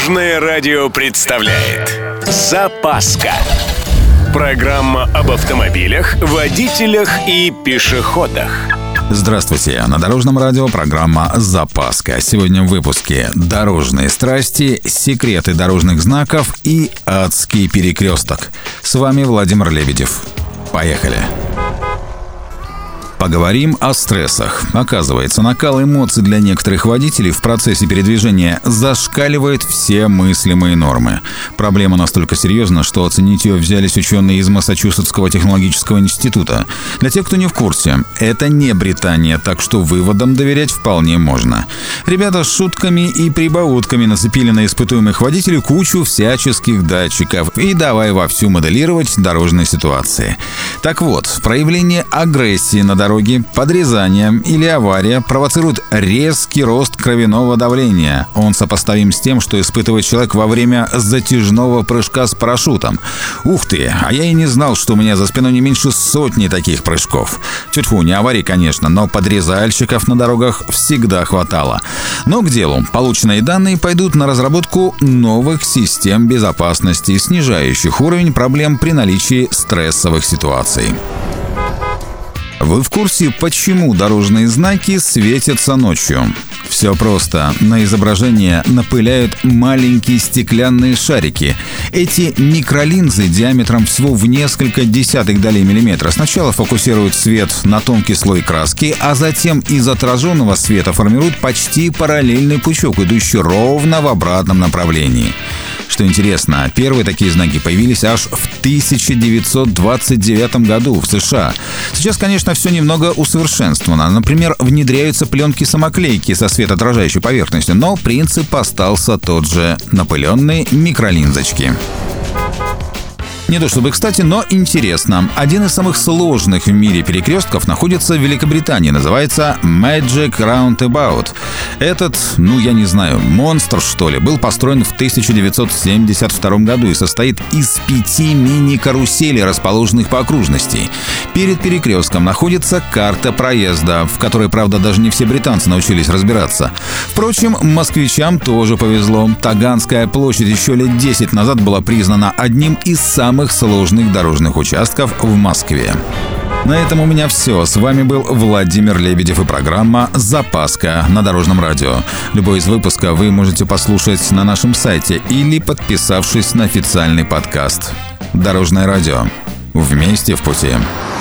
Дорожное радио представляет Запаска Программа об автомобилях, водителях и пешеходах Здравствуйте! На Дорожном радио программа «Запаска». Сегодня в выпуске «Дорожные страсти», «Секреты дорожных знаков» и «Адский перекресток». С вами Владимир Лебедев. Поехали! Поговорим о стрессах. Оказывается, накал эмоций для некоторых водителей в процессе передвижения зашкаливает все мыслимые нормы. Проблема настолько серьезна, что оценить ее взялись ученые из Массачусетского технологического института. Для тех, кто не в курсе, это не Британия, так что выводам доверять вполне можно. Ребята с шутками и прибаутками нацепили на испытуемых водителей кучу всяческих датчиков и давай вовсю моделировать дорожные ситуации. Так вот, проявление агрессии на дороге дороги, подрезание или авария провоцируют резкий рост кровяного давления. Он сопоставим с тем, что испытывает человек во время затяжного прыжка с парашютом. Ух ты, а я и не знал, что у меня за спиной не меньше сотни таких прыжков. Тьфу, не аварий, конечно, но подрезальщиков на дорогах всегда хватало. Но к делу. Полученные данные пойдут на разработку новых систем безопасности, снижающих уровень проблем при наличии стрессовых ситуаций. Вы в курсе, почему дорожные знаки светятся ночью? Все просто. На изображение напыляют маленькие стеклянные шарики. Эти микролинзы диаметром всего в несколько десятых долей миллиметра сначала фокусируют свет на тонкий слой краски, а затем из отраженного света формируют почти параллельный пучок, идущий ровно в обратном направлении. Что интересно, первые такие знаки появились аж в 1929 году в США. Сейчас, конечно, все немного усовершенствовано. Например, внедряются пленки-самоклейки со светоотражающей поверхностью, но принцип остался тот же – напыленные микролинзочки. Не то чтобы кстати, но интересно. Один из самых сложных в мире перекрестков находится в Великобритании. Называется Magic Roundabout. Этот, ну я не знаю, монстр что ли, был построен в 1972 году и состоит из пяти мини-каруселей, расположенных по окружности. Перед перекрестком находится карта проезда, в которой, правда, даже не все британцы научились разбираться. Впрочем, москвичам тоже повезло. Таганская площадь еще лет 10 назад была признана одним из самых сложных дорожных участков в Москве. На этом у меня все. С вами был Владимир Лебедев и программа «Запаска» на Дорожном радио. Любой из выпуска вы можете послушать на нашем сайте или подписавшись на официальный подкаст. Дорожное радио. Вместе в пути.